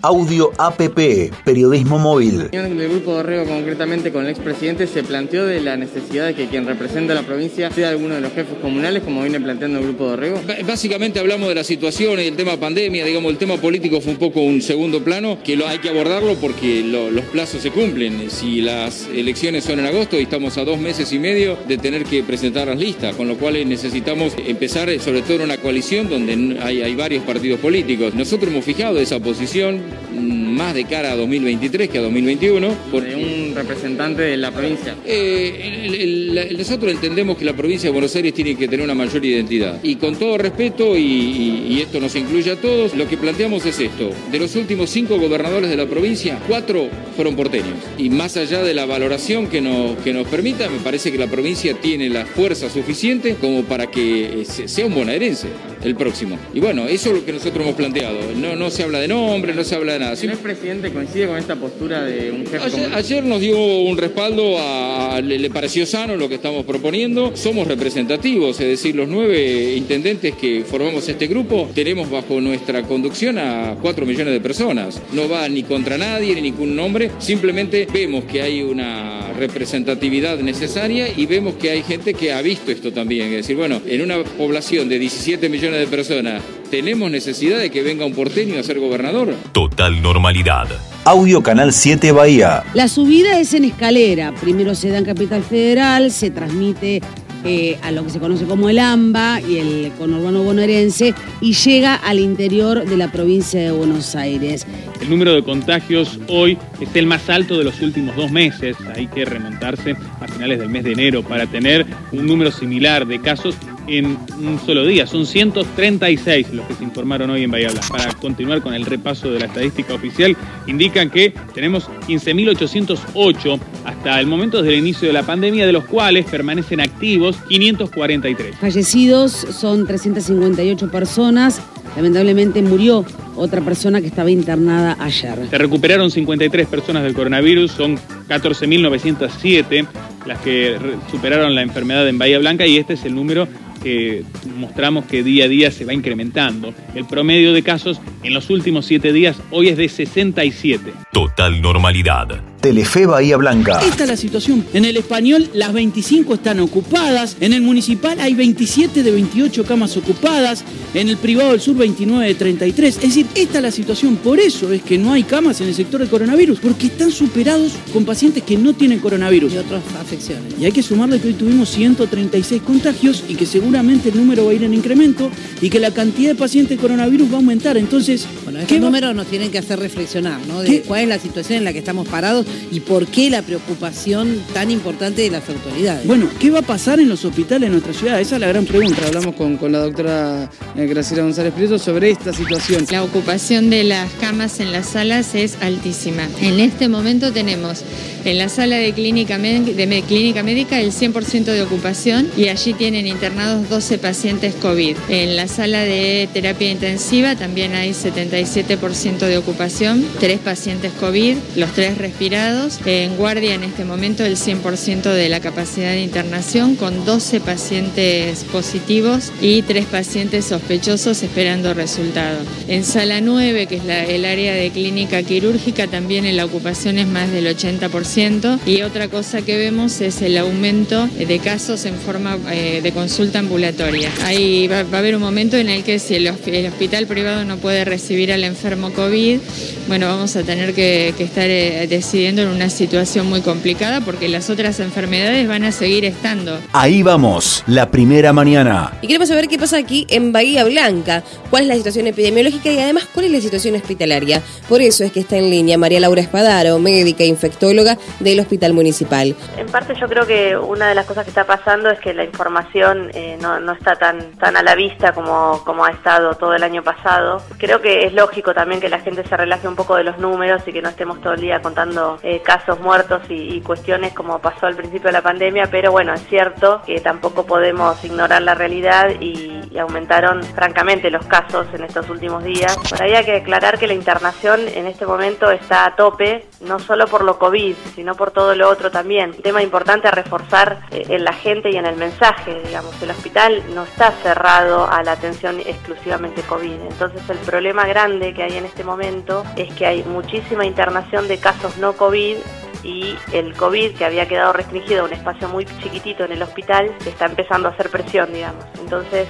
Audio APP, periodismo móvil. En el grupo de Orrego, concretamente con el expresidente, se planteó de la necesidad de que quien representa a la provincia sea alguno de los jefes comunales, como viene planteando el grupo de Orrego. Básicamente hablamos de la situación y el tema pandemia, digamos, el tema político fue un poco un segundo plano, que lo, hay que abordarlo porque los plazos se cumplen. Si las elecciones son en agosto y estamos a dos meses y medio de tener que presentar las listas, con lo cual necesitamos empezar sobre todo en una coalición donde hay, hay varios partidos políticos. Nosotros hemos fijado esa posición más de cara a 2023 que a 2021. Por un representante de la provincia. Eh, nosotros entendemos que la provincia de Buenos Aires tiene que tener una mayor identidad. Y con todo respeto, y, esto nos incluye a todos, lo que planteamos es esto. De los últimos cinco gobernadores de la provincia, cuatro fueron porteños. Y más allá de la valoración que nos, que nos permita, me parece que la provincia tiene la fuerza suficiente como para que sea un bonaerense el próximo. Y bueno, eso es lo que nosotros hemos planteado. No, no se habla de nombre, no se habla de nada. ¿El presidente coincide con esta postura de un jefe ayer, ayer nos dio un respaldo, a, le, pareció sano lo que estamos proponiendo. Somos representativos, es decir, los nueve intendentes que formamos este grupo tenemos bajo nuestra conducción a cuatro millones de personas. No va ni contra nadie, ni ningún nombre. Simplemente vemos que hay una representatividad necesaria y vemos que hay gente que ha visto esto también. Es decir, bueno, en una población de 17 millones de personas, ¿tenemos necesidad de que venga un porteño a ser gobernador? Total normalidad. Audio Canal 7 Bahía. La subida es en escalera. Primero se da en Capital Federal, se transmite eh, a lo que se conoce como el AMBA y el conurbano bonaerense y llega al interior de la provincia de Buenos Aires. El número de contagios hoy es el más alto de los últimos dos meses. Hay que remontarse a finales del mes de enero para tener un número similar de casos en un solo día. Son 136 los que se informaron hoy en Bahía Blanca. Para continuar con el repaso de la estadística oficial, indican que tenemos 15.808 hasta el momento desde el inicio de la pandemia, de los cuales permanecen activos 543. Fallecidos son 358 personas. Lamentablemente murió otra persona que estaba internada ayer. Se recuperaron 53 personas del coronavirus, son 14.907 las que superaron la enfermedad en Bahía Blanca y este es el número que mostramos que día a día se va incrementando. El promedio de casos en los últimos siete días hoy es de 67. Total normalidad. Telefe Bahía Blanca. Esta es la situación. En el español las 25 están ocupadas, en el municipal hay 27 de 28 camas ocupadas, en el privado del sur 29 de 33. Es decir, esta es la situación. Por eso es que no hay camas en el sector de coronavirus, porque están superados con pacientes que no tienen coronavirus. Y otras afecciones. Y hay que sumarle que hoy tuvimos 136 contagios y que seguramente el número va a ir en incremento y que la cantidad de pacientes de coronavirus va a aumentar. Entonces, bueno, estos números nos tienen que hacer reflexionar, ¿no? De cuál es la situación en la que estamos parados y por qué la preocupación tan importante de las autoridades. Bueno, ¿qué va a pasar en los hospitales de nuestra ciudad? Esa es la gran pregunta. Hablamos con, la doctora eh, Graciela González Prieto sobre esta situación. La ocupación de las camas en las salas es altísima. En este momento tenemos en la sala de clínica, médica el 100% de ocupación y allí tienen internados 12 pacientes COVID. En la sala de terapia intensiva también hay 77% de ocupación, 3 pacientes COVID, los 3 respirados. En guardia en este momento el 100% de la capacidad de internación con 12 pacientes positivos y 3 pacientes sospechosos esperando resultados. En sala 9, que es el área de clínica quirúrgica, también la ocupación es más del 80% y otra cosa que vemos es el aumento de casos en forma eh, de consulta ambulatoria. Ahí va, a haber un momento en el que si el, hospital privado no puede recibir al enfermo COVID, bueno, vamos a tener que, estar eh, decidiendo en una situación muy complicada porque las otras enfermedades van a seguir estando. Ahí vamos, la primera mañana. Y queremos saber qué pasa aquí en Bahía Blanca, cuál es la situación epidemiológica y además cuál es la situación hospitalaria. Por eso es que está en línea María Laura Espadaro, médica infectóloga del Hospital Municipal. En parte yo creo que una de las cosas que está pasando es que la información eh, no, no, está tan, tan a la vista como, como ha estado todo el año pasado. Creo que es lógico también que la gente se relaje un poco de los números y que no estemos todo el día contando eh, casos muertos y, cuestiones como pasó al principio de la pandemia, pero bueno, es cierto que tampoco podemos ignorar la realidad y, aumentaron francamente los casos en estos últimos días. Por ahí hay que aclarar que la internación en este momento está a tope, no solo por lo COVID, sino por todo lo otro también. Un tema importante a reforzar eh, en la gente y en el mensaje, digamos, el hospital no está cerrado a la atención exclusivamente COVID. Entonces el problema grande que hay en este momento es que hay muchísima internación de casos no COVID y el COVID, que había quedado restringido a un espacio muy chiquitito en el hospital, está empezando a hacer presión, digamos. Entonces,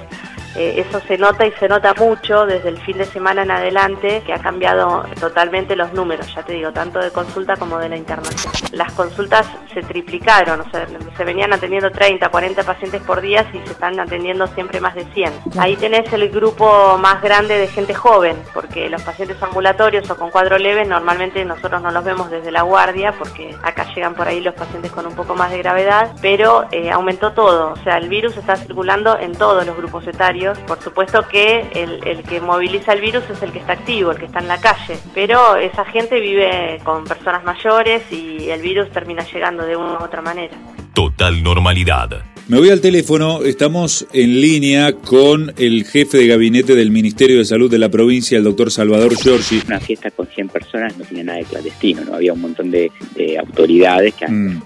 eh, eso se nota y se nota mucho desde el fin de semana en adelante, que ha cambiado totalmente los números, ya te digo, tanto de consulta como de la internación. Las consultas se triplicaron, o sea, se venían atendiendo 30, 40 pacientes por día y se están atendiendo siempre más de 100. Ahí tenés el grupo más grande de gente joven, porque los pacientes ambulatorios o con cuadro leve normalmente nosotros no los vemos desde la guardia, porque acá llegan por ahí los pacientes con un poco más de gravedad, pero eh, aumentó todo, o sea, el virus está circulando en todos los grupos etarios por supuesto que el, que moviliza el virus es el que está activo, el que está en la calle, pero esa gente vive con personas mayores y el virus termina llegando de una u otra manera. Total normalidad. Me voy al teléfono, estamos en línea con el jefe de gabinete del Ministerio de Salud de la provincia, el doctor Salvador Giorgi. Una fiesta con 100 personas no tiene nada de clandestino, ¿no? Había un montón de, autoridades que han mm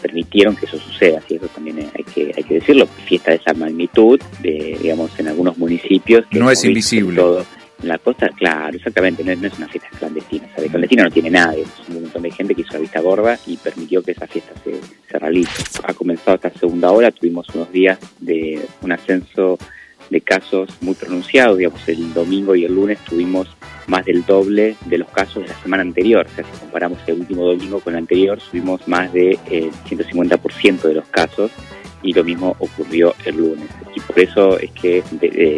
permitieron que eso suceda, y eso también hay que, hay que decirlo, fiesta de esa magnitud, de, digamos, en algunos municipios. Que no es invisible. Todo, en la costa, claro, exactamente, no, es una fiesta clandestina, o sea, de clandestina no tiene nadie, es un montón de gente que hizo la vista gorda y permitió que esa fiesta se, se realice. Ha comenzado esta segunda hora, tuvimos unos días de un ascenso de casos muy pronunciados, digamos, el domingo y el lunes tuvimos más del doble de los casos de la semana anterior. O sea, si comparamos el último domingo con el anterior, subimos más del de, 150% de los casos y lo mismo ocurrió el lunes. Y por eso es que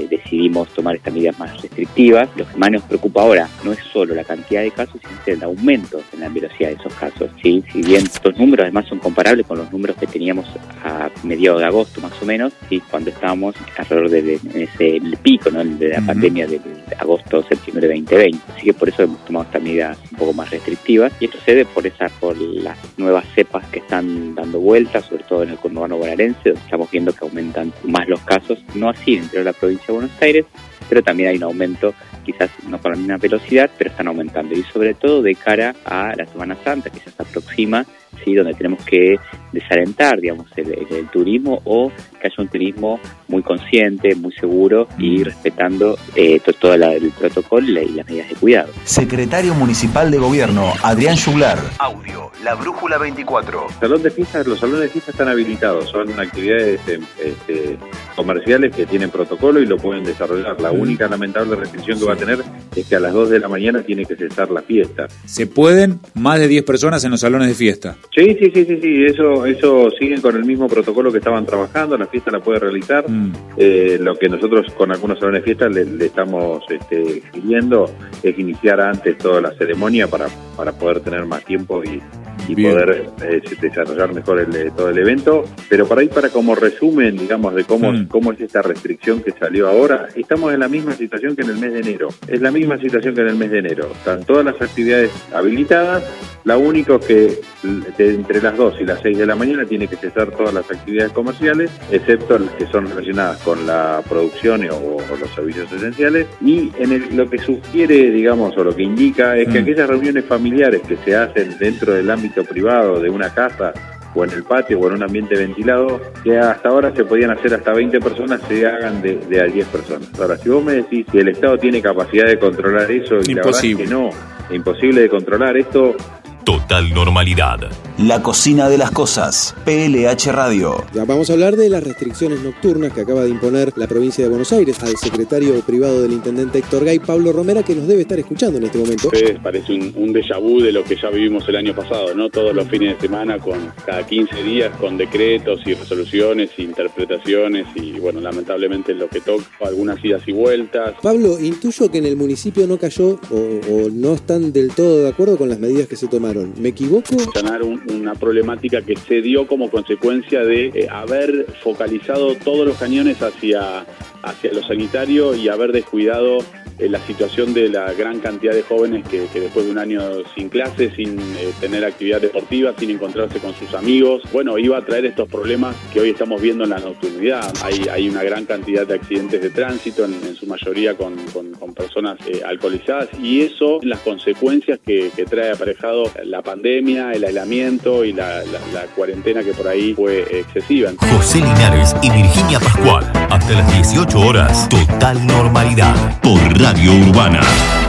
decidimos tomar estas medidas más restrictivas. Lo que más nos preocupa ahora no es solo la cantidad de casos, sino el aumento en la velocidad de esos casos. ¿sí? Si bien estos números además son comparables con los números que teníamos a mediados de agosto más o menos, ¿sí? cuando estábamos alrededor de, ese pico ¿no? de la pandemia de, agosto, septiembre de 2020. Así que por eso hemos tomado estas medidas un poco más restrictivas. Y esto se debe por, esa, por las nuevas cepas que están dando vueltas, sobre todo en el conurbano bonaerense estamos viendo que aumentan más los casos, no así dentro de la provincia de Buenos Aires, pero también hay un aumento, quizás no con la misma velocidad, pero están aumentando. Y sobre todo de cara a la Semana Santa, que ya se aproxima, ¿sí? donde tenemos que desalentar digamos, el, turismo o que haya un turismo muy consciente, muy seguro y mm. respetando eh, todo el protocolo y las medidas de cuidado. Secretario Municipal de Gobierno, Adrián Juglar. Audio, La Brújula 24. Salón de fiestas, los salones de fiestas están habilitados, son actividades este, este, comerciales que tienen protocolo y lo pueden desarrollar. La mm. única lamentable restricción que va a tener es que a las 2 de la mañana tiene que cesar la fiesta. ¿Se pueden más de 10 personas en los salones de fiesta? Sí, sí, sí, sí, sí, eso, eso siguen con el mismo protocolo que estaban trabajando, la fiesta la puede realizar. Mm. Eh, lo que nosotros con algunos salones de fiesta le, estamos este, pidiendo es iniciar antes toda la ceremonia para, para poder tener más tiempo y, y poder eh, desarrollar mejor el, eh, todo el evento. Pero para ahí, para como resumen, digamos, de cómo, mm. cómo es esta restricción que salió ahora, estamos en la misma situación que en el mes de enero. Es la misma situación que en el mes de enero. Están todas las actividades habilitadas, la único que entre las 2 y las 6 de la mañana tiene que cesar todas las actividades comerciales, excepto las que son relacionadas con la producción o, los servicios esenciales. Y en lo que sugiere, digamos, o lo que indica es que mm. aquellas reuniones familiares que se hacen dentro del ámbito privado de una casa o en el patio o en un ambiente ventilado, que hasta ahora se podían hacer hasta 20 personas, se hagan de, de a 10 personas. Ahora, si vos me decís que el Estado tiene capacidad de controlar eso, y la verdad es que no, es imposible de controlar, esto Total normalidad. La cocina de las cosas. PLH Radio. Ya vamos a hablar de las restricciones nocturnas que acaba de imponer la provincia de Buenos Aires al secretario privado del intendente Héctor Gay, Pablo Romera, que nos debe estar escuchando en este momento. Sí, parece un, un déjà vu de lo que ya vivimos el año pasado, ¿no? Todos los fines de semana, con cada 15 días, con decretos y resoluciones, e interpretaciones y, bueno, lamentablemente lo que toca, algunas idas y vueltas. Pablo, intuyo que en el municipio no cayó o, o no están del todo de acuerdo con las medidas que se tomaron ¿Me equivoco? Sanar una problemática que se dio como consecuencia de eh, haber focalizado todos los cañones hacia, hacia lo sanitario y haber descuidado eh, la situación de la gran cantidad de jóvenes que, después de un año sin clases, sin eh, tener actividad deportiva, sin encontrarse con sus amigos, bueno, iba a traer estos problemas que hoy estamos viendo en la nocturnidad. Hay, una gran cantidad de accidentes de tránsito, en, su mayoría con, personas eh, alcoholizadas, y eso, las consecuencias que, trae aparejado la pandemia, el aislamiento y la, la cuarentena que por ahí fue excesiva. José Linares y Virginia Pascual, hasta las 18 horas, total normalidad, por Radio Urbana.